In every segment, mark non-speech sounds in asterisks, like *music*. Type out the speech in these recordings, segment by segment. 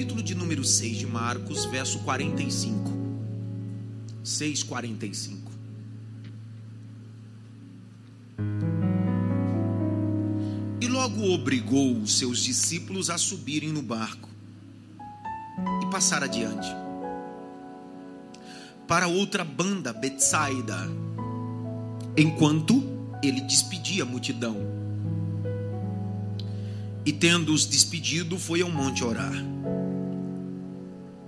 capítulo de número 6 de Marcos, verso 45. 6,45. E logo obrigou os seus discípulos a subirem no barco e passar adiante para outra banda, Betsaida, enquanto ele despedia a multidão. E tendo-os despedido, foi ao monte orar.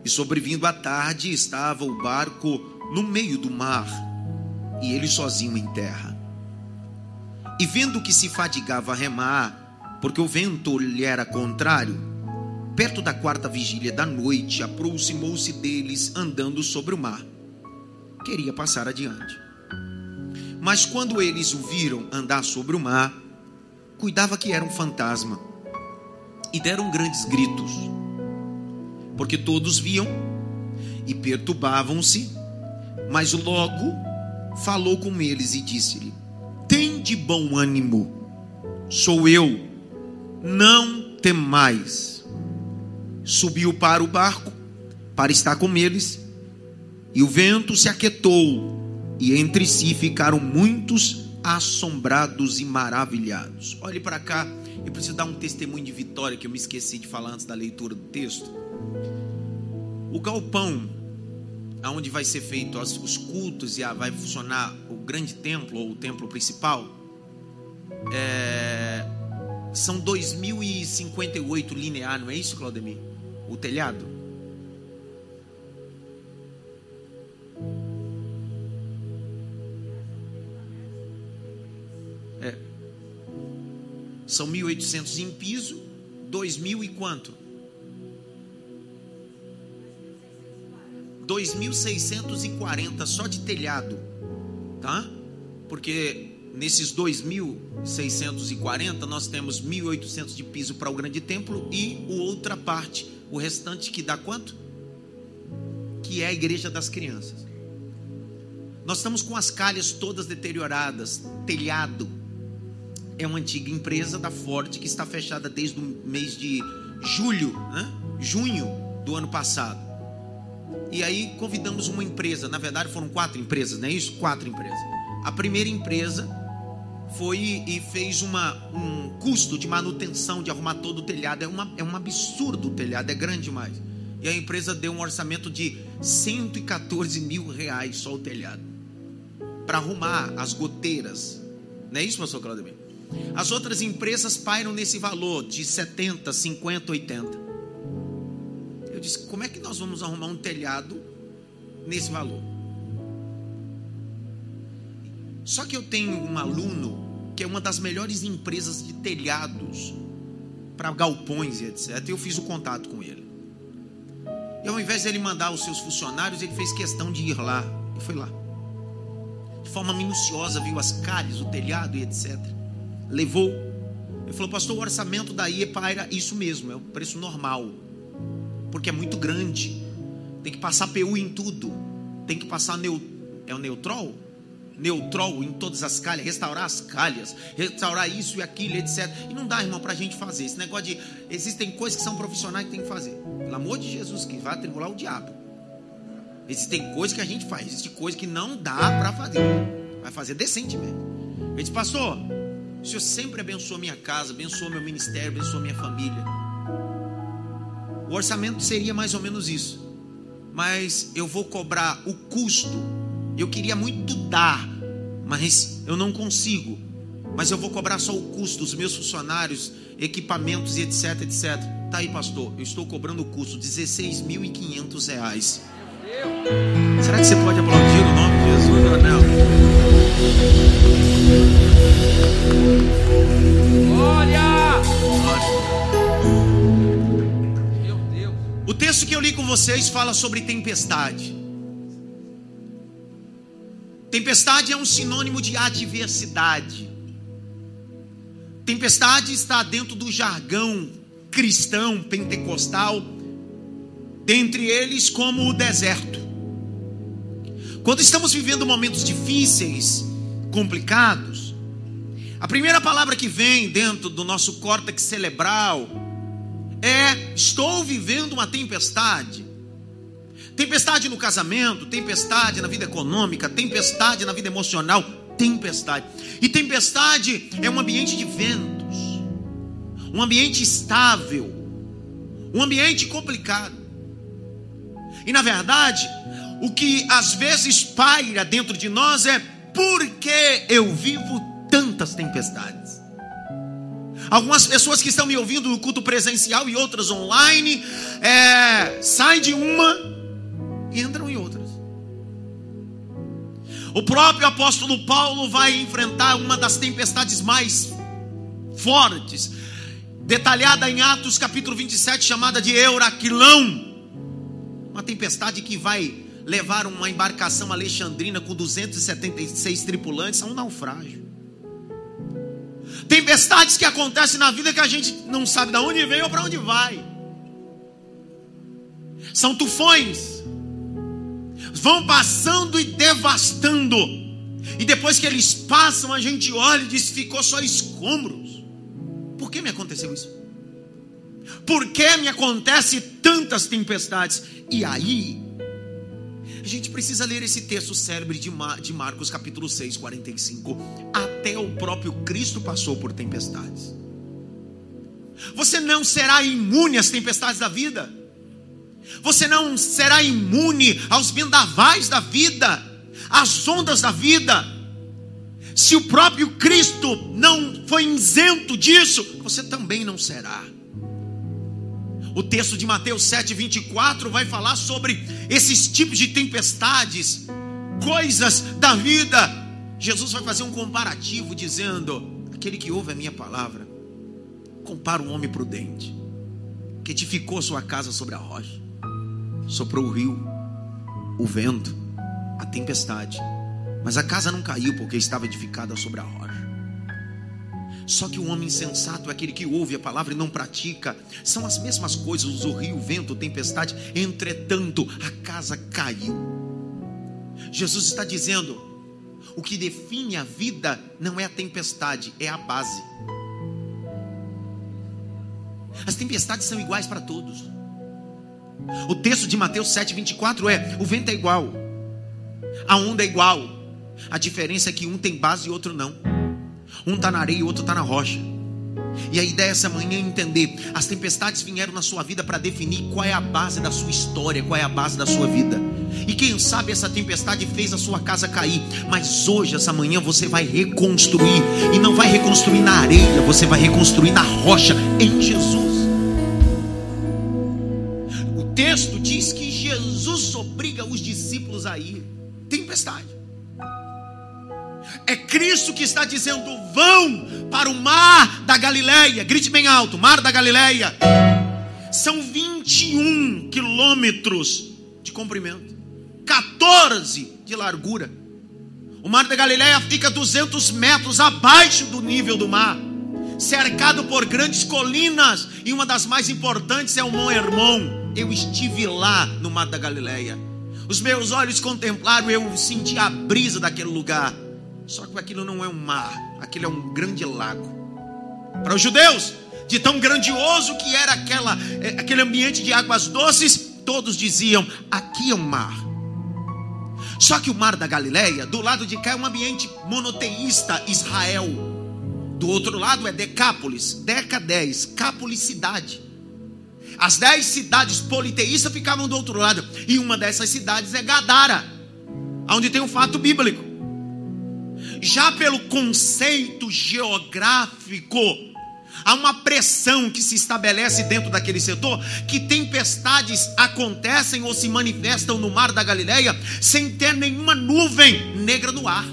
E sobrevindo à tarde, estava o barco no meio do mar, e ele sozinho em terra. E vendo que se fadigava a remar, porque o vento lhe era contrário, perto da quarta vigília da noite, aproximou-se deles andando sobre o mar queria passar adiante. Mas quando eles o viram andar sobre o mar, cuidava que era um fantasma, e deram grandes gritos, porque todos viam e perturbavam-se, mas logo falou com eles e disse-lhe: Tem de bom ânimo, sou eu, não temais. Subiu para o barco para estar com eles e o vento se aquietou, e entre si ficaram muitos assombrados e maravilhados. Olhe para cá, eu preciso dar um testemunho de vitória que eu me esqueci de falar antes da leitura do texto. O galpão, aonde vai ser feito os cultos e vai funcionar o grande templo ou o templo principal, é, são 2.058 linear, não é isso, Claudemir? O telhado? São 1.800 em piso, 2.000 e quanto? 2.640 só de telhado, tá? Porque nesses 2.640 nós temos 1.800 de piso para o grande templo e o outra parte, o restante que dá quanto? Que é a igreja das crianças. Nós estamos com as calhas todas deterioradas, telhado é uma antiga empresa da Ford que está fechada desde o mês de julho, né? junho do ano passado. E aí convidamos uma empresa, na verdade foram quatro empresas, não é isso? Quatro empresas. A primeira empresa foi e fez uma, um custo de manutenção, de arrumar todo o telhado. É, uma, é um absurdo o telhado, é grande demais. E a empresa deu um orçamento de 114 mil reais só o telhado. Para arrumar as goteiras. Não é isso, pastor Claudio? As outras empresas pairam nesse valor de 70, 50, 80. Eu disse: como é que nós vamos arrumar um telhado nesse valor? Só que eu tenho um aluno que é uma das melhores empresas de telhados para galpões e etc. Eu fiz o contato com ele. E ao invés de ele mandar os seus funcionários, ele fez questão de ir lá. E foi lá. De forma minuciosa, viu as calhes, o telhado e etc levou. Ele falou, pastor, o orçamento da IEPA era isso mesmo, é o preço normal. Porque é muito grande. Tem que passar PU em tudo. Tem que passar neu, é o neutrol? Neutrol em todas as calhas, restaurar as calhas, restaurar isso e aquilo, etc. E não dá, irmão, para a gente fazer. Esse negócio de. Existem coisas que são profissionais que tem que fazer. Pelo amor de Jesus, que vai atribular o diabo. Existem coisas que a gente faz, existem coisas que não dá para fazer. Vai fazer decentemente. Ele disse, pastor, o Senhor sempre abençoa minha casa, abençoa meu ministério, abençoa minha família. O orçamento seria mais ou menos isso. Mas eu vou cobrar o custo. Eu queria muito dar, mas eu não consigo. Mas eu vou cobrar só o custo dos meus funcionários, equipamentos e etc, etc. Tá aí, pastor. Eu estou cobrando o custo de 16.500 reais. Será que você pode aplaudir o nome de Jesus, Anel? Glória! Meu Deus. O texto que eu li com vocês fala sobre tempestade. Tempestade é um sinônimo de adversidade. Tempestade está dentro do jargão cristão pentecostal, dentre eles como o deserto. Quando estamos vivendo momentos difíceis, complicados, a primeira palavra que vem dentro do nosso córtex cerebral é: estou vivendo uma tempestade. Tempestade no casamento, tempestade na vida econômica, tempestade na vida emocional, tempestade. E tempestade é um ambiente de ventos, um ambiente estável, um ambiente complicado. E na verdade, o que às vezes paira dentro de nós é por que eu vivo tantas tempestades? Algumas pessoas que estão me ouvindo no culto presencial e outras online, é, saem de uma e entram em outras. O próprio apóstolo Paulo vai enfrentar uma das tempestades mais fortes, detalhada em Atos capítulo 27, chamada de Euraquilão. Uma tempestade que vai levar uma embarcação alexandrina com 276 tripulantes a um naufrágio. Tempestades que acontecem na vida que a gente não sabe de onde vem ou para onde vai. São tufões vão passando e devastando. E depois que eles passam, a gente olha e diz: ficou só escombros. Por que me aconteceu isso? Por que me acontece tantas tempestades? E aí, a gente precisa ler esse texto célebre de, Mar de Marcos, capítulo 6, 45. Até o próprio Cristo passou por tempestades. Você não será imune às tempestades da vida. Você não será imune aos vendavais da vida, às ondas da vida. Se o próprio Cristo não foi isento disso, você também não será. O texto de Mateus 7:24 vai falar sobre esses tipos de tempestades, coisas da vida. Jesus vai fazer um comparativo dizendo: aquele que ouve a minha palavra, compara um homem prudente, que edificou sua casa sobre a rocha soprou o rio, o vento, a tempestade. Mas a casa não caiu porque estava edificada sobre a rocha. Só que o homem insensato é aquele que ouve a palavra e não pratica. São as mesmas coisas, o rio, o vento, a tempestade. Entretanto, a casa caiu. Jesus está dizendo: o que define a vida não é a tempestade, é a base. As tempestades são iguais para todos. O texto de Mateus 7,24 é: o vento é igual, a onda é igual, a diferença é que um tem base e outro não. Um está na areia e o outro está na rocha. E a ideia essa manhã é entender: as tempestades vieram na sua vida para definir qual é a base da sua história, qual é a base da sua vida. E quem sabe essa tempestade fez a sua casa cair, mas hoje, essa manhã, você vai reconstruir, e não vai reconstruir na areia, você vai reconstruir na rocha, em Jesus texto diz que Jesus obriga os discípulos a ir. Tempestade. Cristo que está dizendo: vão para o mar da Galileia. Grite bem alto: mar da Galileia. São 21 quilômetros de comprimento, 14 de largura. O mar da Galileia fica 200 metros abaixo do nível do mar, cercado por grandes colinas, e uma das mais importantes é o Hermon eu estive lá no Mar da Galileia. Os meus olhos contemplaram, eu senti a brisa daquele lugar. Só que aquilo não é um mar, aquilo é um grande lago. Para os judeus, de tão grandioso que era aquela, é, aquele ambiente de águas doces, todos diziam: aqui é um mar. Só que o mar da Galileia, do lado de cá é um ambiente monoteísta, Israel. Do outro lado é Decápolis, Deca 10, Cápolis cidade. As dez cidades politeístas ficavam do outro lado. E uma dessas cidades é Gadara, onde tem um fato bíblico. Já pelo conceito geográfico, há uma pressão que se estabelece dentro daquele setor que tempestades acontecem ou se manifestam no mar da Galileia sem ter nenhuma nuvem negra no ar.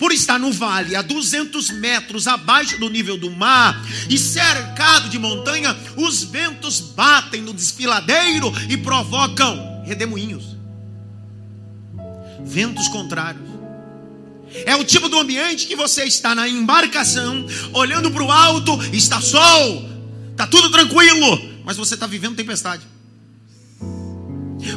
Por estar no vale, a 200 metros abaixo do nível do mar e cercado de montanha, os ventos batem no desfiladeiro e provocam redemoinhos, ventos contrários. É o tipo do ambiente que você está na embarcação, olhando para o alto, está sol, está tudo tranquilo, mas você está vivendo tempestade.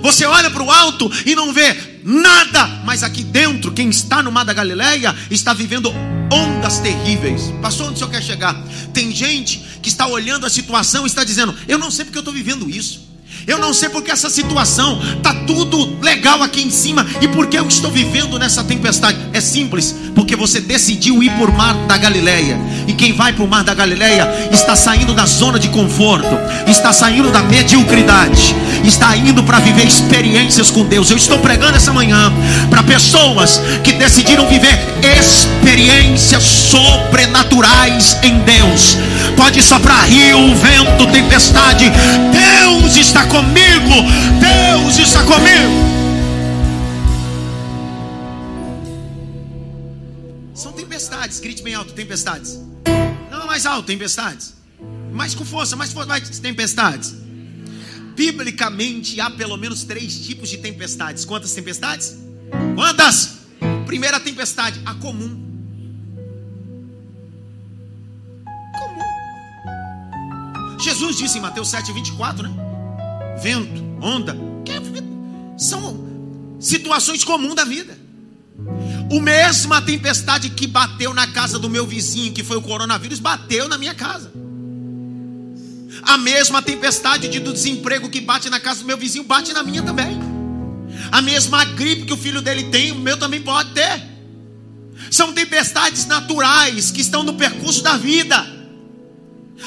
Você olha para o alto e não vê nada, mas aqui dentro, quem está no mar da Galileia está vivendo ondas terríveis. Pastor, onde o senhor quer chegar? Tem gente que está olhando a situação e está dizendo: Eu não sei porque eu estou vivendo isso. Eu não sei porque essa situação tá tudo legal aqui em cima e porque eu estou vivendo nessa tempestade. É simples, porque você decidiu ir por mar da Galileia. E quem vai para o mar da Galileia está saindo da zona de conforto, está saindo da mediocridade, está indo para viver experiências com Deus. Eu estou pregando essa manhã para pessoas que decidiram viver experiências sobrenaturais em Deus. Pode soprar rio, vento, tempestade. Deus está comigo. Deus está comigo. São tempestades, grite bem alto, tempestades. Não mais alto, tempestades. Mais com força, mais força, mais tempestades. Biblicamente há pelo menos três tipos de tempestades. Quantas tempestades? Quantas? Primeira tempestade, a comum. Comum. Jesus disse em Mateus 7, 24, né? Vento, onda, são situações comuns da vida. O mesma tempestade que bateu na casa do meu vizinho, que foi o coronavírus, bateu na minha casa. A mesma tempestade de, do desemprego que bate na casa do meu vizinho, bate na minha também. A mesma gripe que o filho dele tem, o meu também pode ter. São tempestades naturais que estão no percurso da vida.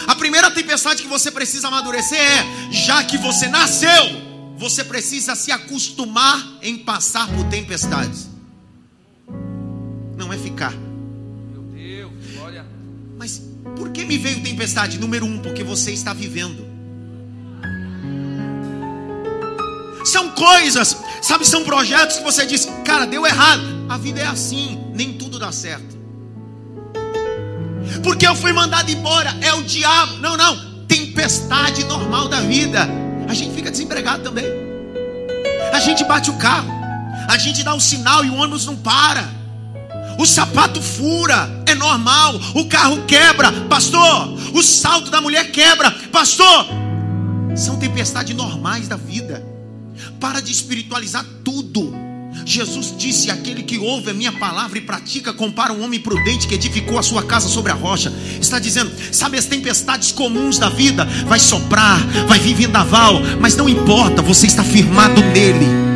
A primeira tempestade que você precisa amadurecer é: já que você nasceu, você precisa se acostumar em passar por tempestades. Não é ficar. Meu Deus, olha. Mas por que me veio tempestade? Número um, porque você está vivendo. São coisas, sabe, são projetos que você diz, cara, deu errado. A vida é assim, nem tudo dá certo. Porque eu fui mandado embora, é o diabo. Não, não, tempestade normal da vida. A gente fica desempregado também. A gente bate o carro, a gente dá um sinal e o ônibus não para. O sapato fura, é normal. O carro quebra, pastor. O salto da mulher quebra, pastor. São tempestades normais da vida. Para de espiritualizar tudo. Jesus disse: Aquele que ouve a minha palavra e pratica, compara um homem prudente que edificou a sua casa sobre a rocha. Está dizendo, sabe, as tempestades comuns da vida vai soprar, vai vir vendaval, mas não importa, você está firmado nele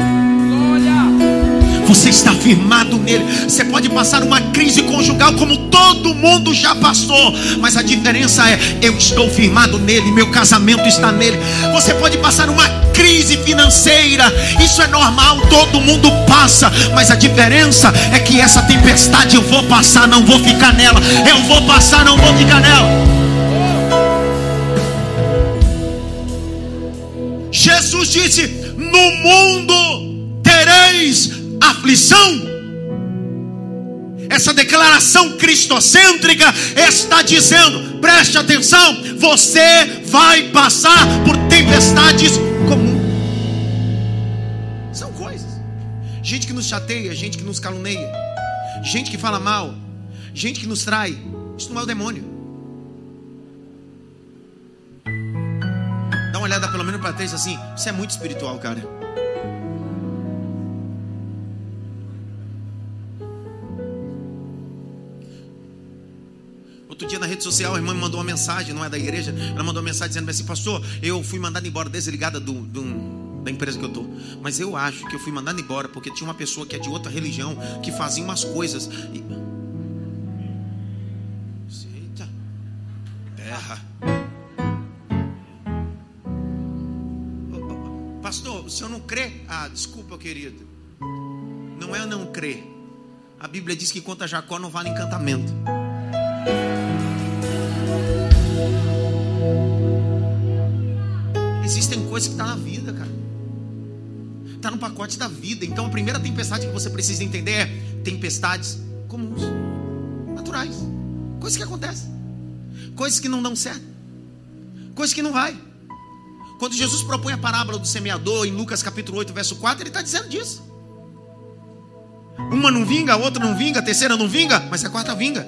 você está firmado nele. Você pode passar uma crise conjugal como todo mundo já passou, mas a diferença é: eu estou firmado nele, meu casamento está nele. Você pode passar uma crise financeira, isso é normal, todo mundo passa, mas a diferença é que essa tempestade eu vou passar, não vou ficar nela. Eu vou passar, não vou ficar nela. Jesus disse: No mundo tereis aflição. Essa declaração cristocêntrica está dizendo: preste atenção, você vai passar por tempestades Gente que nos chateia, gente que nos caluneia, gente que fala mal, gente que nos trai. Isso não é o demônio. Dá uma olhada pelo menos para três assim. Isso é muito espiritual, cara. Outro dia na rede social, a irmã me mandou uma mensagem, não é da igreja, ela mandou uma mensagem dizendo assim: Pastor, eu fui mandado embora desligada do, do, da empresa que eu estou. Mas eu acho que eu fui mandado embora porque tinha uma pessoa que é de outra religião que fazia umas coisas. E... Eita, terra. Pastor, o senhor não crê? Ah, desculpa, querido. Não é não crer. A Bíblia diz que contra Jacó não vale encantamento. Existem coisas que estão tá na vida, cara. Está no pacote da vida. Então a primeira tempestade que você precisa entender é tempestades comuns, naturais. Coisas que acontecem. Coisas que não dão certo. Coisas que não vai. Quando Jesus propõe a parábola do semeador em Lucas capítulo 8, verso 4, ele está dizendo disso. Uma não vinga, a outra não vinga, a terceira não vinga, mas a quarta vinga.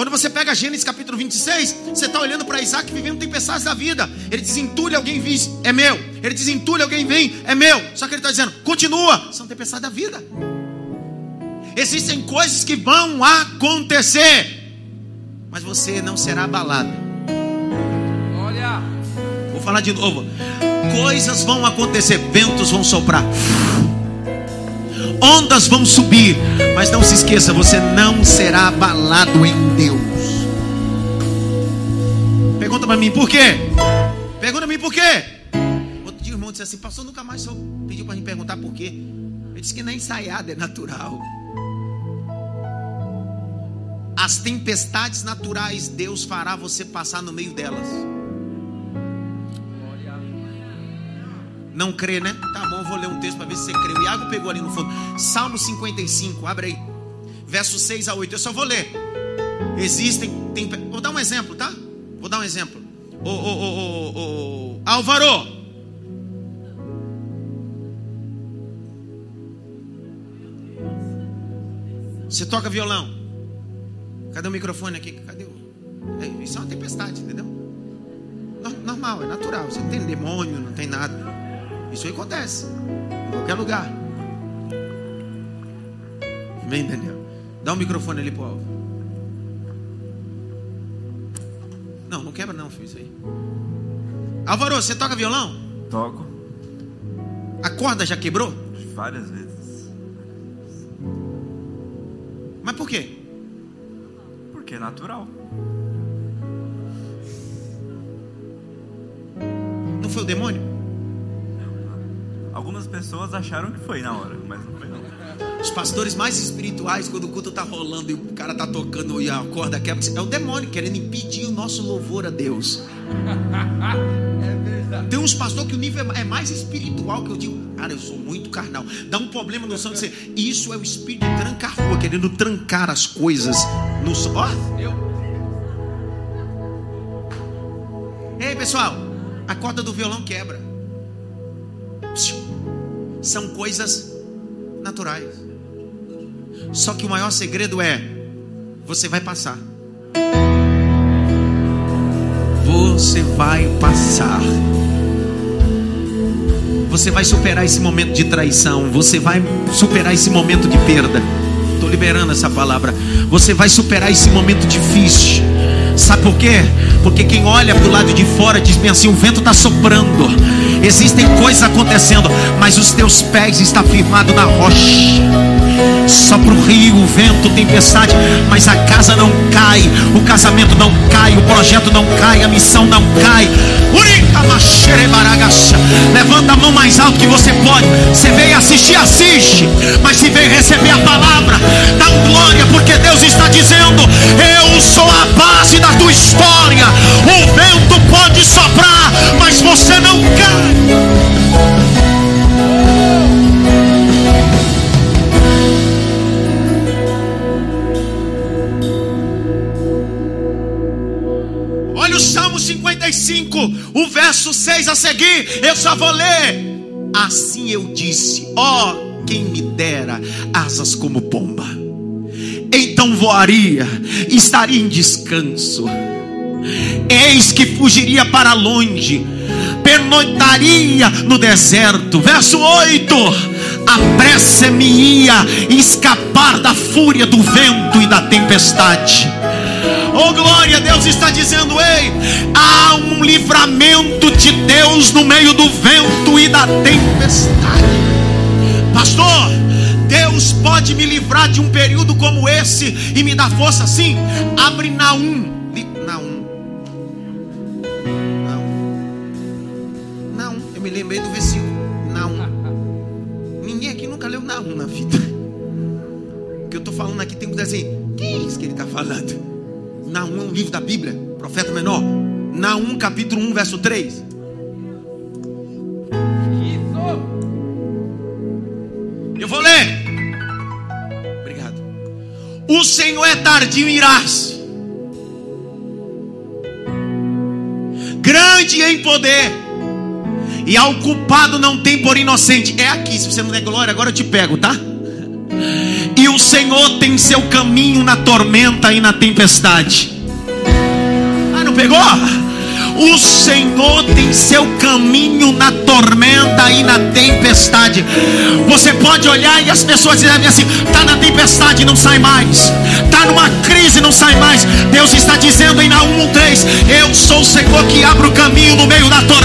Quando você pega Gênesis capítulo 26, você está olhando para Isaac vivendo tempestades da vida. Ele diz: entulha, alguém vem, é meu. Ele diz: entulha, alguém vem, é meu. Só que ele está dizendo: continua, são tempestades da vida. Existem coisas que vão acontecer, mas você não será abalado. Olha. Vou falar de novo. Coisas vão acontecer, ventos vão soprar, ondas vão subir, mas não se esqueça, você não será abalado em Deus. Pergunta para mim por quê? Pergunta para mim por quê? Outro dia o irmão disse assim: Pastor, nunca mais só pediu para me perguntar por quê. Ele disse que nem ensaiado, é natural. As tempestades naturais, Deus fará você passar no meio delas. Não crê, né? Tá bom, vou ler um texto para ver se você crê. O Iago pegou ali no fundo. Salmo 55, abre aí. Versos 6 a 8. Eu só vou ler. Existem. Tem, vou dar um exemplo, tá? Vou dar um exemplo. Ô, ô, ô, ô, Álvaro. Você toca violão. Cadê o microfone aqui? Cadê o. É, isso é uma tempestade, entendeu? Normal, é natural. Você não tem demônio, não tem nada. Isso aí acontece. Em qualquer lugar. Vem, Daniel. Dá o um microfone ali pro Alvo. Não, não quebra não, filho, isso aí. Álvaro, você toca violão? Toco. A corda já quebrou? Várias vezes. Mas por quê? Porque é natural. Não foi o demônio? Algumas pessoas acharam que foi na hora, mas não foi não. Os pastores mais espirituais, quando o culto tá rolando e o cara tá tocando e a corda quebra, é o demônio querendo impedir o nosso louvor a Deus. *laughs* É verdade. Tem uns pastores que o nível é mais espiritual que eu digo, cara, eu sou muito carnal. Dá um problema no você. Isso é o espírito de trancar rua, querendo trancar as coisas no. Ó. Ei, pessoal, a corda do violão quebra. São coisas naturais. Só que o maior segredo é: você vai passar. Você vai passar. Você vai superar esse momento de traição. Você vai superar esse momento de perda. Estou liberando essa palavra. Você vai superar esse momento difícil. Sabe por quê? Porque quem olha do lado de fora diz bem assim: o vento está soprando, existem coisas acontecendo, mas os teus pés estão firmados na rocha. Só para o rio, o vento, tempestade, mas a casa não cai, o casamento não cai, o projeto não cai, a missão não cai. Levanta a mão mais alto que você pode. Você veio assistir, assiste. Mas se veio receber a palavra, dá um glória, porque Deus está dizendo: Eu sou a base da tua história. O vento pode soprar, mas você não cai. Olha o Salmo 55, o verso 6 a seguir. Eu só vou ler. Assim eu disse: Ó, oh, quem me dera asas como pomba. Então voaria, estaria em descanso. Eis que fugiria para longe, pernoitaria no deserto. Verso 8: Apressa-me-ia escapar da fúria do vento e da tempestade. Oh glória, Deus está dizendo: ei, há um livramento de Deus no meio do vento e da tempestade. Deus pode me livrar de um período como esse e me dar força assim? Abre Naum. Naum. Naum. Naum. Eu me lembrei do versículo. Naum. Ninguém aqui nunca leu Naum na vida. O que eu estou falando aqui tem que dizer assim: que é isso que ele está falando? Naum é um livro da Bíblia, profeta menor. Naum capítulo 1, verso 3. O Senhor é tardio em irar-se, grande em poder, e ao culpado não tem por inocente. É aqui, se você não der glória, agora eu te pego, tá? E o Senhor tem seu caminho na tormenta e na tempestade. Ah, não pegou? O Senhor tem seu caminho na tormenta e na tempestade. Você pode olhar e as pessoas dizem assim: está na tempestade, não sai mais. Está numa crise, não sai mais. Deus está dizendo em Naum 3: Eu sou o Senhor que abre o caminho no meio da tormenta,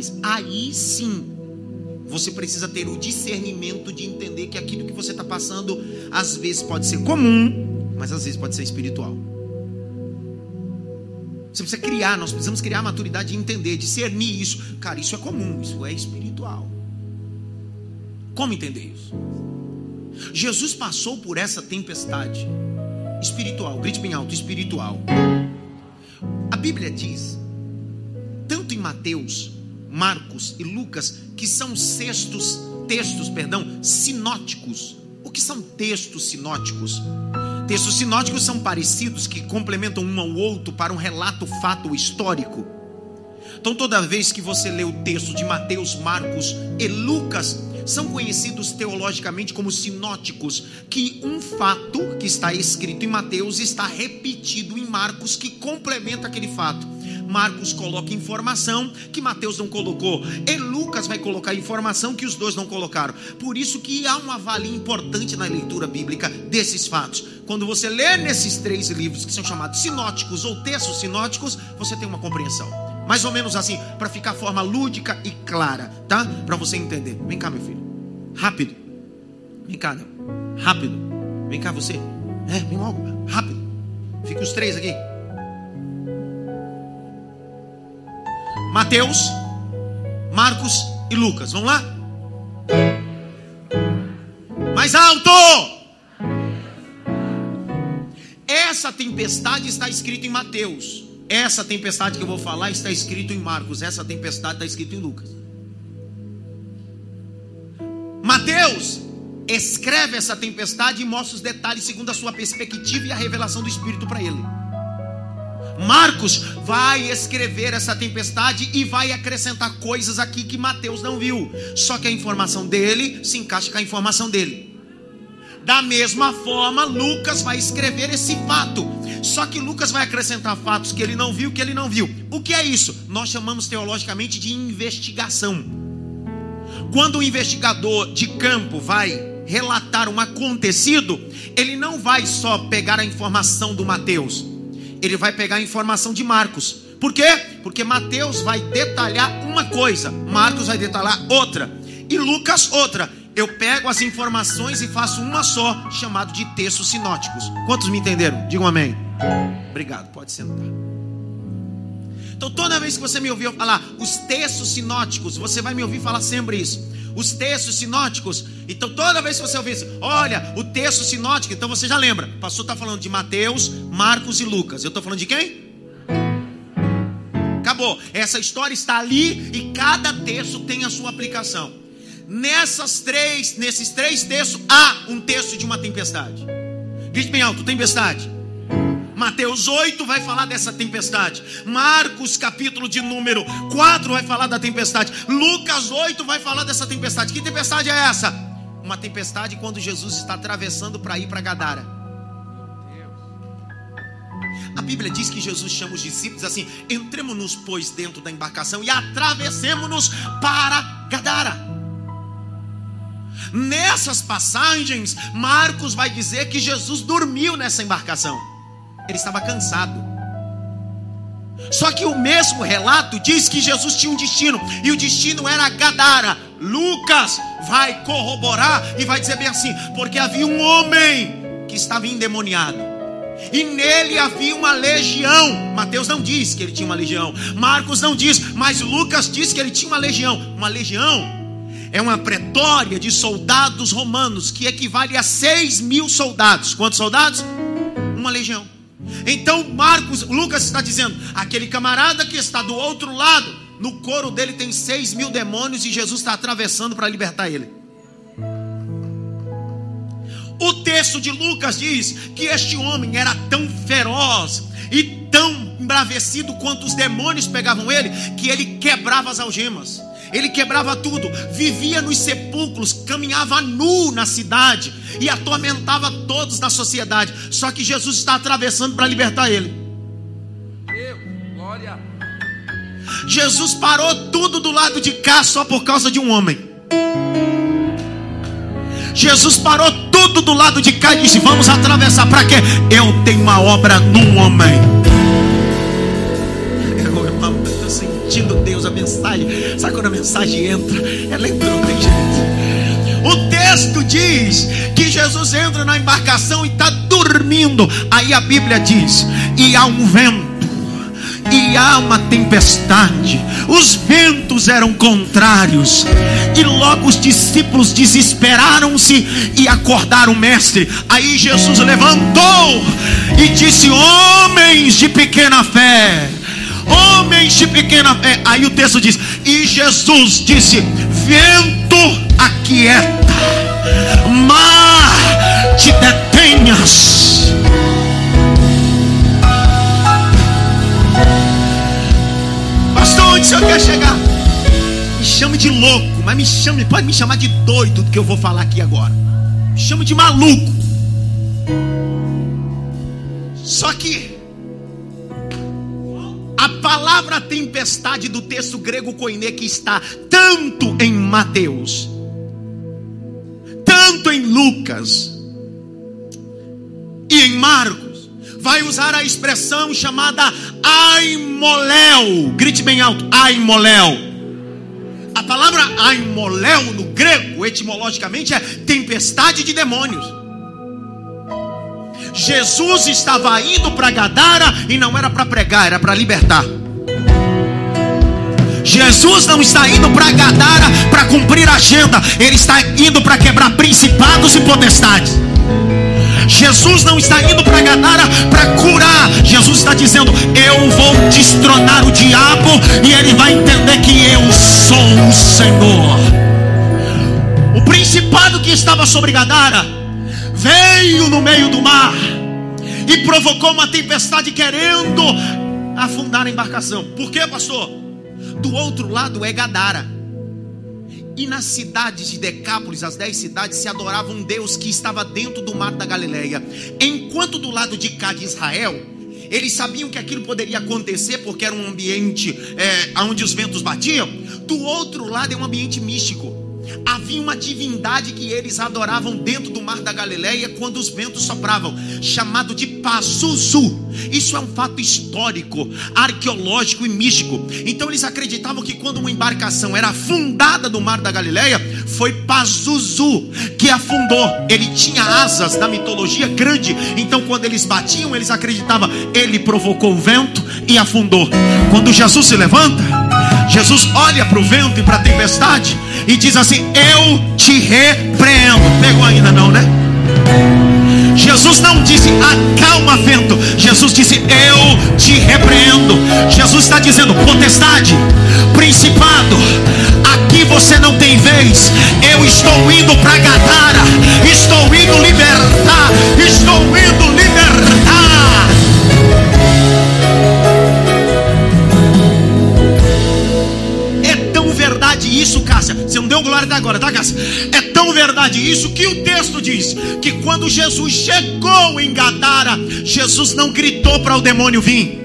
espirituais. Aí sim, você precisa ter o discernimento de entender que aquilo que você está passando, às vezes pode ser comum, mas às vezes pode ser espiritual. Você precisa criar, nós precisamos criar a maturidade de entender, discernir isso. Cara, isso é comum, isso é espiritual. Como entender isso? Jesus passou por essa tempestade espiritual, grite bem alto, espiritual. A Bíblia diz, tanto em Mateus, Marcos e Lucas, que são textos, textos, perdão, sinóticos. O que são textos sinóticos? Textos sinóticos são parecidos que complementam um ao outro para um relato fato histórico. Então, toda vez que você lê o texto de Mateus, Marcos e Lucas, são conhecidos teologicamente como sinóticos, que um fato que está escrito em Mateus está repetido em Marcos, que complementa aquele fato. Marcos coloca informação que Mateus não colocou, e Lucas vai colocar informação que os dois não colocaram. Por isso que há uma valia importante na leitura bíblica desses fatos. Quando você lê nesses três livros que são chamados sinóticos ou textos sinóticos, você tem uma compreensão. Mais ou menos assim, para ficar forma lúdica e clara, tá? Para você entender. Vem cá, meu filho. Rápido. Vem cá, Nel. Rápido. Vem cá, você. É, vem logo. Rápido. Fica os três aqui. Mateus, Marcos e Lucas. Vamos lá? Mais alto! Essa tempestade está escrita em Mateus. Essa tempestade que eu vou falar está escrito em Marcos. Essa tempestade está escrita em Lucas. Mateus escreve essa tempestade e mostra os detalhes segundo a sua perspectiva e a revelação do Espírito para ele. Marcos vai escrever essa tempestade e vai acrescentar coisas aqui que Mateus não viu. Só que a informação dele se encaixa com a informação dele. Da mesma forma, Lucas vai escrever esse fato. Só que Lucas vai acrescentar fatos que ele não viu, que ele não viu. O que é isso? Nós chamamos teologicamente de investigação. Quando o investigador de campo vai relatar um acontecido, ele não vai só pegar a informação do Mateus, ele vai pegar a informação de Marcos. Por quê? Porque Mateus vai detalhar uma coisa, Marcos vai detalhar outra, e Lucas outra. Eu pego as informações e faço uma só, chamado de textos sinóticos. Quantos me entenderam? Digam amém. Obrigado, pode sentar. Então, toda vez que você me ouviu falar os textos sinóticos, você vai me ouvir falar sempre isso. Os textos sinóticos. Então, toda vez que você ouvir isso, olha, o texto sinótico, então você já lembra. O pastor está falando de Mateus, Marcos e Lucas. Eu estou falando de quem? Acabou. Essa história está ali e cada texto tem a sua aplicação. Nessas três, nesses três textos, há um texto de uma tempestade. Grite bem alto, tempestade. Mateus 8 vai falar dessa tempestade. Marcos, capítulo de número 4, vai falar da tempestade. Lucas 8 vai falar dessa tempestade. Que tempestade é essa? Uma tempestade quando Jesus está atravessando para ir para Gadara. A Bíblia diz que Jesus chama os discípulos assim: entremos-nos, pois, dentro da embarcação e atravessemos-nos para Gadara. Nessas passagens, Marcos vai dizer que Jesus dormiu nessa embarcação. Ele estava cansado. Só que o mesmo relato diz que Jesus tinha um destino, e o destino era Gadara. Lucas vai corroborar e vai dizer bem assim: porque havia um homem que estava endemoniado. E nele havia uma legião. Mateus não diz que ele tinha uma legião. Marcos não diz, mas Lucas diz que ele tinha uma legião. Uma legião é uma pretória de soldados romanos que equivale a 6 mil soldados. Quantos soldados? Uma legião. Então Marcos, Lucas está dizendo: aquele camarada que está do outro lado, no coro dele tem 6 mil demônios e Jesus está atravessando para libertar ele. O texto de Lucas diz que este homem era tão feroz e tão embravecido quanto os demônios pegavam ele, que ele quebrava as algemas. Ele quebrava tudo, vivia nos sepulcros, caminhava nu na cidade e atormentava todos da sociedade. Só que Jesus está atravessando para libertar ele. Deus, glória. Jesus parou tudo do lado de cá só por causa de um homem. Jesus parou tudo do lado de cá e disse: Vamos atravessar para quê? Eu tenho uma obra num homem. Irmão, eu estou sentindo Deus, a mensagem. Sabe quando a mensagem entra? Ela entrou, tem jeito. O texto diz que Jesus entra na embarcação e está dormindo. Aí a Bíblia diz: E há um vento e há uma tempestade. Os ventos eram contrários. E logo os discípulos desesperaram-se e acordaram o mestre. Aí Jesus levantou e disse: Homens de pequena fé. Homens de pequena fé. Aí o texto diz: E Jesus disse: Vento, aquieta, mar, te detenhas. Pastor, onde o senhor quer chegar? Me chame de louco, mas me chame, pode me chamar de doido do que eu vou falar aqui agora. Me chame de maluco. Só que a palavra tempestade do texto grego koine que está tanto em Mateus, tanto em Lucas e em Marcos, vai usar a expressão chamada aimoléu. Grite bem alto, aimoléu. A palavra aimoléu no grego, etimologicamente, é tempestade de demônios. Jesus estava indo para Gadara e não era para pregar, era para libertar. Jesus não está indo para Gadara para cumprir a agenda, ele está indo para quebrar principados e potestades. Jesus não está indo para Gadara para curar. Jesus está dizendo: Eu vou destronar o diabo e ele vai entender que eu sou o Senhor. O principado que estava sobre Gadara veio no meio do mar e provocou uma tempestade querendo afundar a embarcação. Por quê, pastor? Do outro lado é Gadara. E nas cidades de Decápolis, as dez cidades, se adorava um Deus que estava dentro do mar da Galileia. Enquanto do lado de cá de Israel, eles sabiam que aquilo poderia acontecer porque era um ambiente é, onde os ventos batiam. Do outro lado é um ambiente místico. Havia uma divindade que eles adoravam dentro do mar da Galileia quando os ventos sopravam, chamado de Pazuzu. Isso é um fato histórico, arqueológico e místico. Então eles acreditavam que quando uma embarcação era afundada no mar da Galileia, foi Pazuzu que afundou. Ele tinha asas da mitologia grande. Então quando eles batiam, eles acreditavam, ele provocou o vento e afundou. Quando Jesus se levanta, Jesus olha para o vento e para a tempestade e diz assim: Eu te repreendo. Pegou ainda não, né? Jesus não disse acalma vento. Jesus disse eu te repreendo. Jesus está dizendo potestade, tá, Cássia? É tão verdade isso que o texto diz que quando Jesus chegou em Gadara, Jesus não gritou para o demônio vir.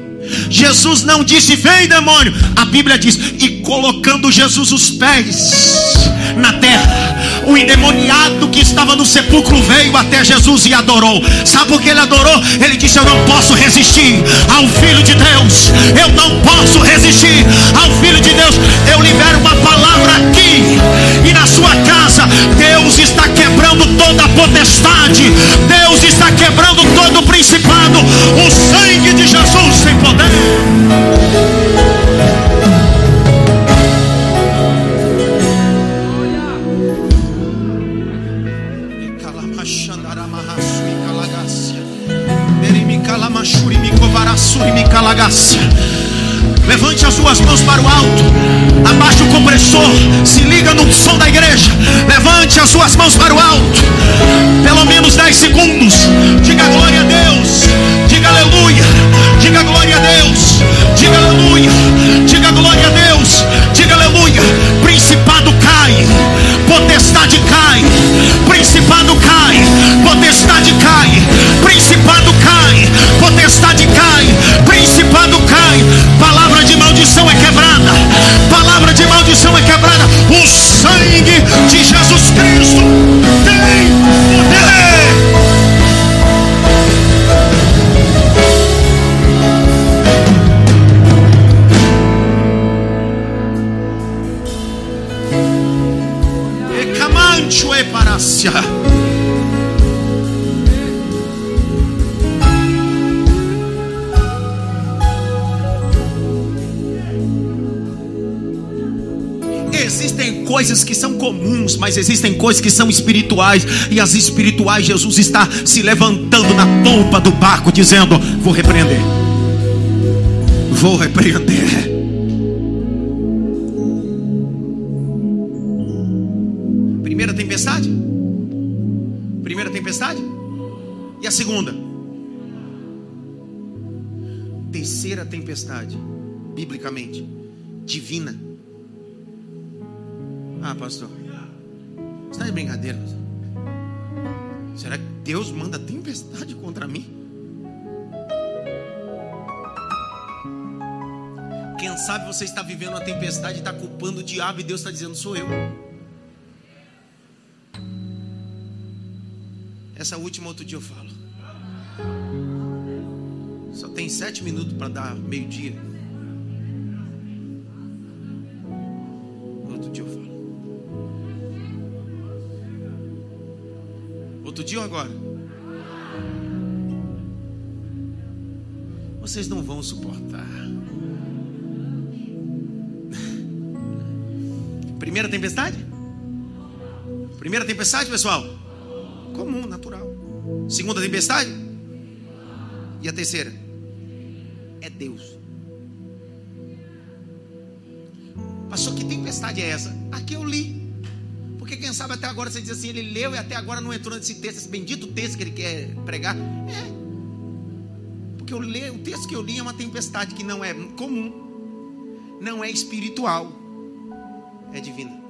Jesus não disse, vem demônio. A Bíblia diz, e colocando Jesus os pés na terra, o endemoniado que estava no sepulcro veio até Jesus e adorou. Sabe por que ele adorou? Ele disse: Eu não posso resistir ao Filho de Deus. Eu não posso resistir ao Filho de Deus. Eu libero uma palavra aqui e na sua casa. Deus está quebrando toda a potestade. Deus está quebrando todo o principado. O sangue de Jesus tem poder. Levante as suas mãos para o alto. Abaixe o compressor. Se liga no som da igreja. Levante as suas mãos para o alto. Pelo menos 10 segundos. Diga glória a Deus. Diga aleluia. Diga glória a Deus. Diga aleluia. Diga glória a Deus. Mas existem coisas que são espirituais. E as espirituais, Jesus está se levantando na polpa do barco, dizendo: Vou repreender. Vou repreender. Primeira tempestade? Primeira tempestade? E a segunda? Terceira tempestade, biblicamente, divina. Ah, pastor. Brincadeira? Será que Deus manda tempestade contra mim? Quem sabe você está vivendo uma tempestade está culpando o diabo e Deus está dizendo: sou eu. Essa última outro dia eu falo. Só tem sete minutos para dar meio-dia. Agora? Vocês não vão suportar. *laughs* Primeira tempestade? Primeira tempestade, pessoal? Comum, natural. Segunda tempestade? E a terceira? É Deus. Pastor, que tempestade é essa? Aqui eu li sabe até agora você diz assim, ele leu e até agora não entrou nesse texto, esse bendito texto que ele quer pregar. É. Porque eu leio, o texto que eu li é uma tempestade que não é comum, não é espiritual, é divina.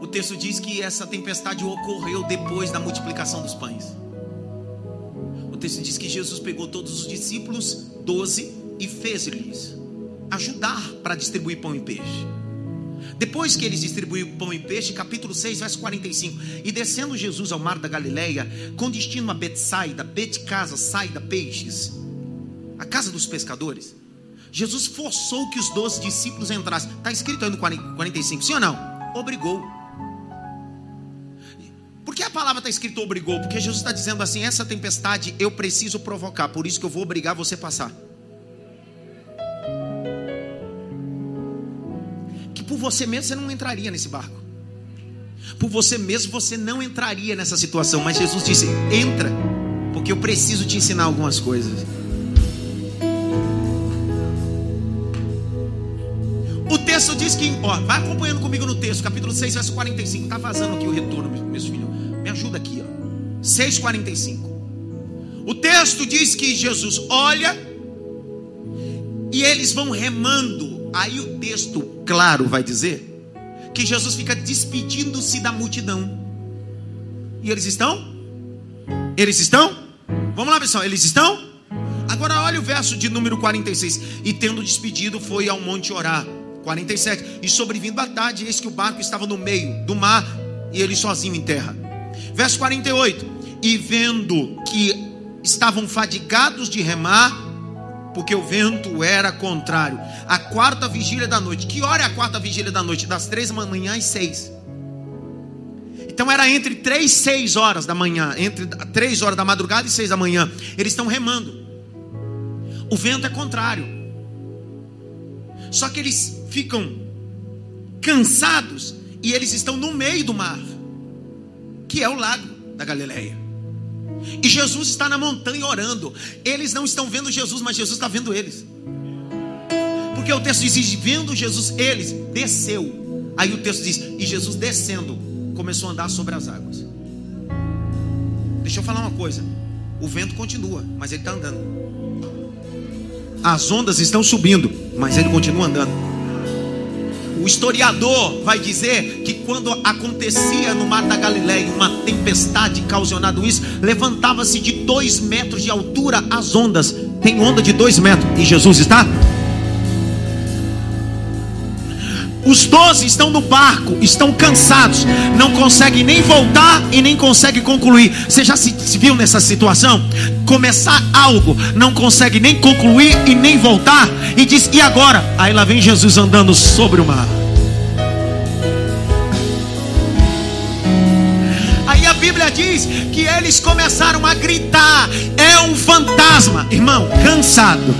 O texto diz que essa tempestade ocorreu depois da multiplicação dos pães. O texto diz que Jesus pegou todos os discípulos, doze, e fez-lhes ajudar para distribuir pão e peixe. Depois que eles distribuíram pão e peixe, capítulo 6, verso 45. E descendo Jesus ao mar da Galileia, com destino a Betsaida, Bet-casa, saida, peixes, a casa dos pescadores, Jesus forçou que os doze discípulos entrassem. Está escrito aí no 45, sim ou não? Obrigou. Por que a palavra está escrito obrigou? Porque Jesus está dizendo assim: essa tempestade eu preciso provocar, por isso que eu vou obrigar você a passar. Você mesmo você não entraria nesse barco. Por você mesmo você não entraria nessa situação. Mas Jesus disse: entra, porque eu preciso te ensinar algumas coisas. O texto diz que, ó, vai acompanhando comigo no texto, capítulo 6, verso 45. Está vazando aqui o retorno, meus filhos. Me ajuda aqui, ó. 6,45. O texto diz que Jesus olha e eles vão remando. Aí o texto, claro, vai dizer que Jesus fica despedindo-se da multidão. E eles estão? Eles estão? Vamos lá, pessoal. Eles estão? Agora olha o verso de número 46. E tendo despedido, foi ao monte orar. 47. E sobrevindo à tarde, eis que o barco estava no meio do mar e ele sozinho em terra. Verso 48. E vendo que estavam fadigados de remar, porque o vento era contrário. A quarta vigília da noite. Que hora é a quarta vigília da noite? Das três da manhã às seis. Então era entre três e seis horas da manhã, entre três horas da madrugada e seis da manhã. Eles estão remando. O vento é contrário. Só que eles ficam cansados e eles estão no meio do mar, que é o lago da Galileia. E Jesus está na montanha orando. Eles não estão vendo Jesus, mas Jesus está vendo eles. Porque o texto diz: vendo Jesus, eles desceu. Aí o texto diz: e Jesus descendo, começou a andar sobre as águas. Deixa eu falar uma coisa: o vento continua, mas ele está andando. As ondas estão subindo, mas ele continua andando. O historiador vai dizer que quando acontecia no mar da Galileia uma tempestade causando isso, levantava-se de dois metros de altura as ondas. Tem onda de dois metros e Jesus está? Os doze estão no barco, estão cansados, não conseguem nem voltar e nem conseguem concluir. Você já se, viu nessa situação? Começar algo, não consegue nem concluir e nem voltar, e diz: e agora? Aí lá vem Jesus andando sobre o mar. Aí a Bíblia diz que eles começaram a gritar: é um fantasma, irmão, cansado,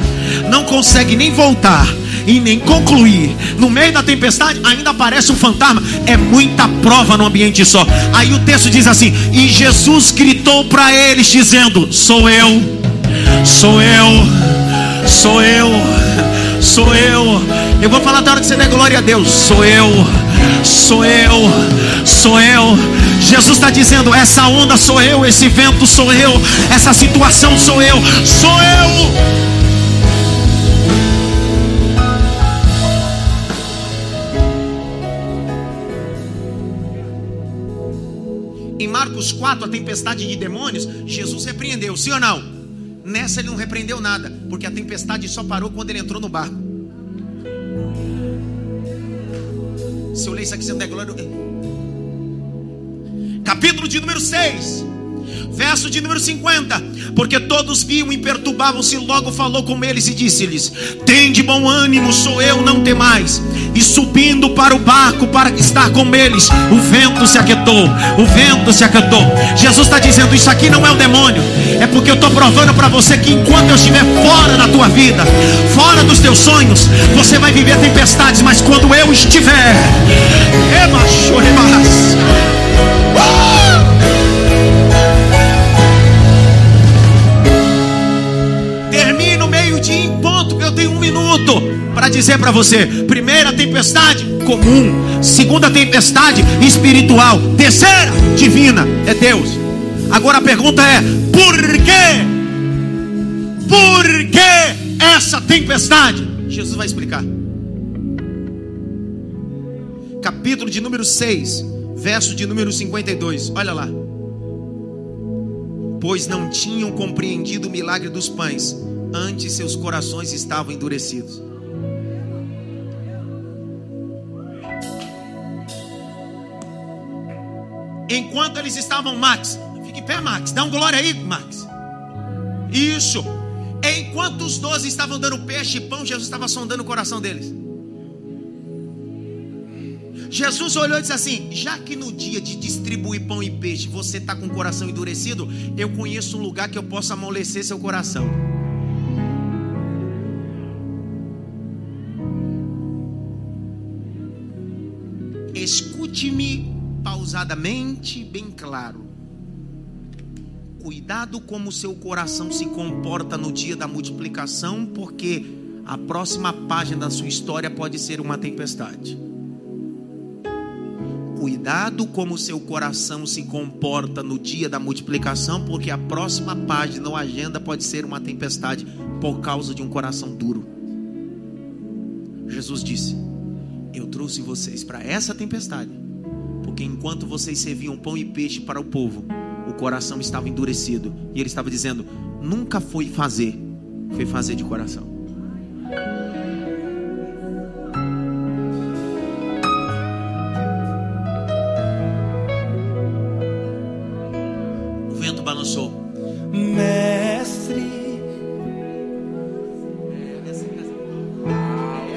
não consegue nem voltar e nem concluir. No meio da tempestade ainda aparece um fantasma. É muita prova no ambiente só. Aí o texto diz assim: E Jesus gritou para eles, dizendo: Sou eu, sou eu, sou eu, sou eu. Eu vou falar da hora que você der glória a Deus. Sou eu, sou eu, sou eu. Jesus está dizendo: essa onda sou eu, esse vento sou eu, essa situação sou eu, sou eu. Marcos 4, a tempestade de demônios, Jesus repreendeu, sim ou não? Nessa ele não repreendeu nada, porque a tempestade só parou quando ele entrou no barco. Se eu ler isso aqui, você não der glória. Capítulo de número 6, verso de número 50. Porque todos viam e perturbavam-se, logo falou com eles e disse-lhes: Tem de bom ânimo, sou eu, não temais. E subindo para o barco para estar com eles, o vento se aquietou. O vento se aquietou. Jesus está dizendo: Isso aqui não é o demônio, é porque eu estou provando para você que enquanto eu estiver fora da tua vida, fora dos teus sonhos, você vai viver tempestades, mas quando eu estiver, emachoremas. Termina para dizer para você: primeira tempestade comum, segunda tempestade espiritual, terceira divina é Deus. Agora a pergunta é: por quê? Por que essa tempestade? Jesus vai explicar. Capítulo de número 6, verso de número 52. Olha lá. Pois não tinham compreendido o milagre dos pães, antes seus corações estavam endurecidos. Enquanto eles estavam, Max, fique em pé, Max, dá um glória aí, Max. Isso. Enquanto os doze estavam dando peixe e pão, Jesus estava sondando o coração deles. Jesus olhou e disse assim: Já que no dia de distribuir pão e peixe você está com o coração endurecido, eu conheço um lugar que eu possa amolecer seu coração. Pausadamente, bem claro. Cuidado como seu coração se comporta no dia da multiplicação, porque a próxima página da sua história pode ser uma tempestade. Cuidado como seu coração se comporta no dia da multiplicação, porque a próxima página ou agenda pode ser uma tempestade por causa de um coração duro. Jesus disse: Eu trouxe vocês para essa tempestade, porque enquanto vocês serviam pão e peixe para o povo, o coração estava endurecido, e ele estava dizendo: Nunca foi fazer, foi fazer de coração. O vento balançou. Mestre,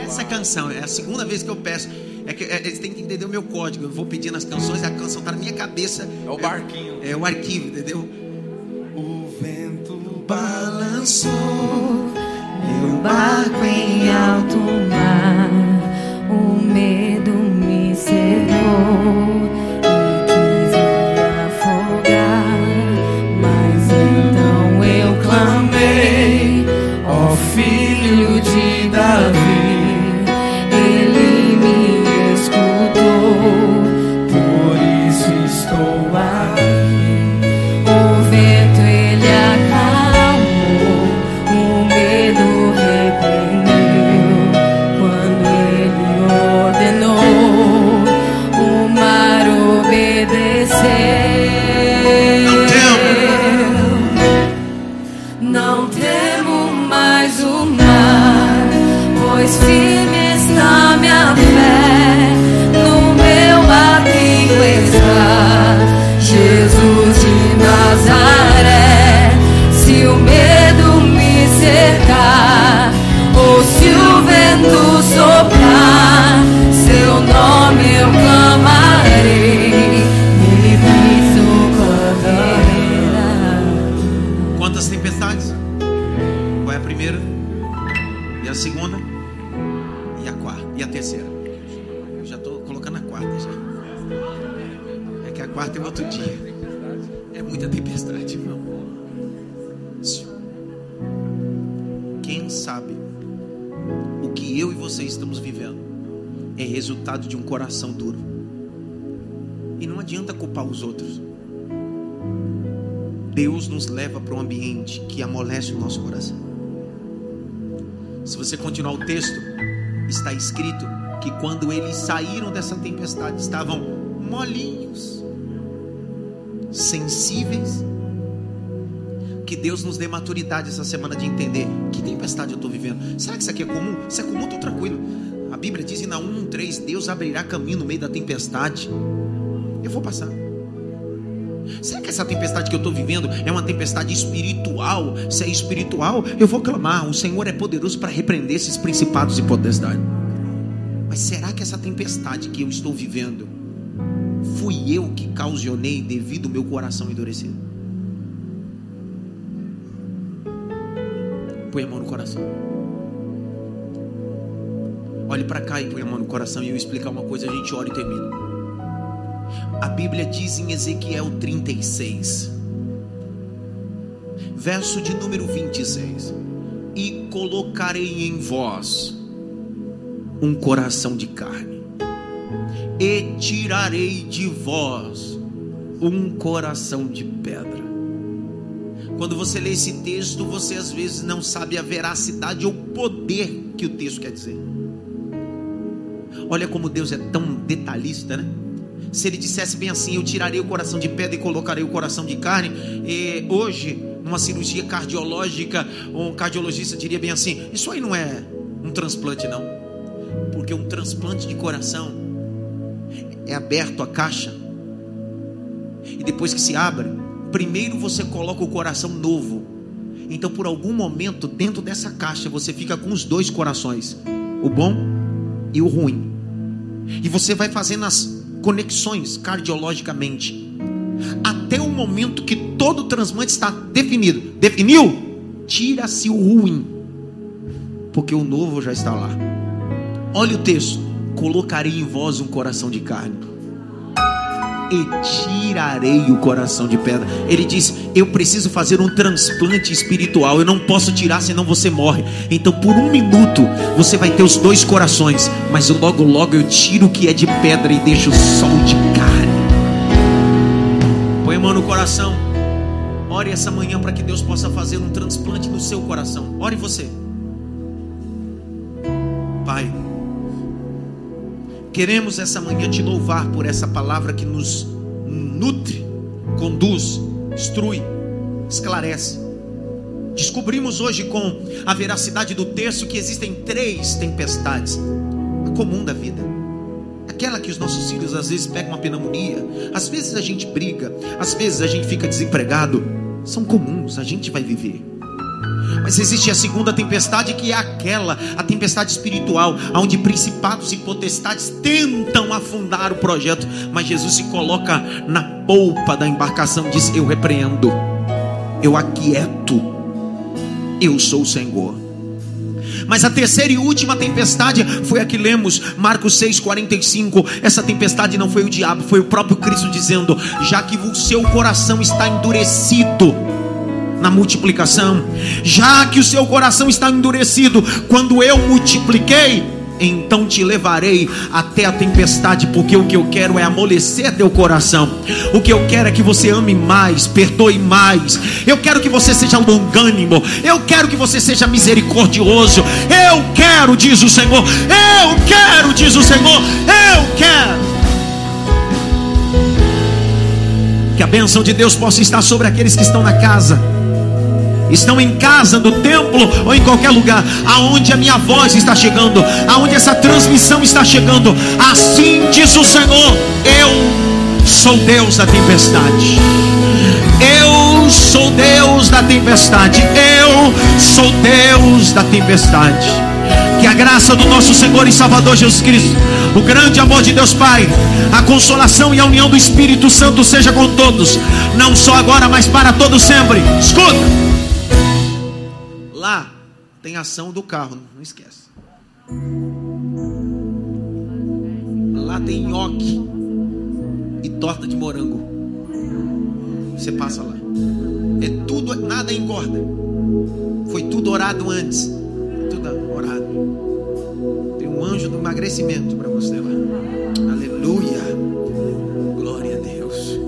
Essa canção é a segunda vez que eu peço. É que é, eles têm que entender o meu código. Eu vou pedindo as canções, a canção tá na minha cabeça. É o barquinho. É, é o arquivo, entendeu? o vento Balançou. Meu barco em alto A segunda? E a quarta? E a terceira? Eu já estou colocando a quarta já. É que a quarta é outro dia. É muita tempestade, irmão. Quem sabe o que eu e você estamos vivendo é resultado de um coração duro. E não adianta culpar os outros. Deus nos leva para um ambiente que amolece o nosso coração. Se você continuar o texto, está escrito que quando eles saíram dessa tempestade, estavam molinhos, sensíveis. Que Deus nos dê maturidade essa semana de entender que tempestade eu estou vivendo. Será que isso aqui é comum? Se é comum, estou tranquilo. A Bíblia diz em Naum 1,3: Deus abrirá caminho no meio da tempestade. Eu vou passar. Será que essa tempestade que eu estou vivendo é uma tempestade espiritual? Se é espiritual, eu vou clamar. O Senhor é poderoso para repreender esses principados e potestades. Mas será que essa tempestade que eu estou vivendo fui eu que causionei devido ao meu coração endurecido? Põe a mão no coração. Olhe para cá e põe a mão no coração e eu explicar uma coisa, a gente ora e termina. A Bíblia diz em Ezequiel 36, verso de número 26: E colocarei em vós um coração de carne, e tirarei de vós um coração de pedra. Quando você lê esse texto, você às vezes não sabe a veracidade ou poder que o texto quer dizer. Olha como Deus é tão detalhista, né? Se ele dissesse bem assim, eu tirarei o coração de pedra e colocarei o coração de carne, e hoje, numa cirurgia cardiológica, um cardiologista diria bem assim: isso aí não é um transplante, não, porque um transplante de coração é aberto a caixa, e depois que se abre, primeiro você coloca o coração novo. Então, por algum momento, dentro dessa caixa, você fica com os dois corações, o bom e o ruim. E você vai fazendo as conexões cardiologicamente. Até o momento que todo transplante está definido. Definiu? Tira-se o ruim. Porque o novo já está lá. Olha o texto. Colocarei em vós um coração de carne e tirarei o coração de pedra. Ele diz: Eu preciso fazer um transplante espiritual. Eu não posso tirar, senão você morre. Então, por um minuto, você vai ter os dois corações. Mas logo, logo eu tiro o que é de pedra e deixo o de carne. Põe a mão no coração. Ore essa manhã para que Deus possa fazer um transplante no seu coração. Ore você. Pai. Queremos essa manhã te louvar por essa palavra que nos nutre, conduz, instrui, esclarece. Descobrimos hoje com a veracidade do texto que existem três tempestades a comum da vida. Aquela que os nossos filhos às vezes pegam uma pneumonia, às vezes a gente briga, às vezes a gente fica desempregado. São comuns, a gente vai viver. Mas existe a segunda tempestade que é aquela, a tempestade espiritual, onde principados e potestades tentam afundar o projeto, mas Jesus se coloca na polpa da embarcação e diz: Eu repreendo, eu aquieto, eu sou o Senhor. Mas a terceira e última tempestade foi a que lemos, Marcos 6,45. Essa tempestade não foi o diabo, foi o próprio Cristo dizendo: Já que o seu coração está endurecido, na multiplicação, já que o seu coração está endurecido, quando eu multipliquei, então te levarei até a tempestade, porque o que eu quero é amolecer teu coração. O que eu quero é que você ame mais, perdoe mais. Eu quero que você seja longânimo. Eu quero que você seja misericordioso. Eu quero, diz o Senhor. Eu quero, diz o Senhor. Eu quero. Que a bênção de Deus possa estar sobre aqueles que estão na casa estão em casa, no templo ou em qualquer lugar, aonde a minha voz está chegando, aonde essa transmissão está chegando. Assim diz o Senhor: Eu sou Deus da tempestade. Eu sou Deus da tempestade. Eu sou Deus da tempestade. Que a graça do nosso Senhor e Salvador Jesus Cristo, o grande amor de Deus Pai, a consolação e a união do Espírito Santo seja com todos, não só agora, mas para todos sempre. Escuta. Lá tem ação do carro, não esquece. Lá tem nhoque e torta de morango. Você passa lá. É tudo, nada engorda. Foi tudo orado antes. Tudo orado. Tem um anjo do emagrecimento para você lá. Aleluia. Glória a Deus.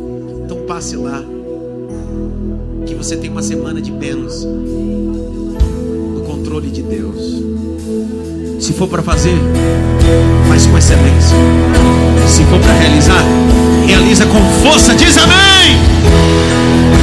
Então passe lá que você tem uma semana de bênção no controle de Deus. Se for para fazer, faz com excelência. Se for para realizar, realiza com força. Diz amém.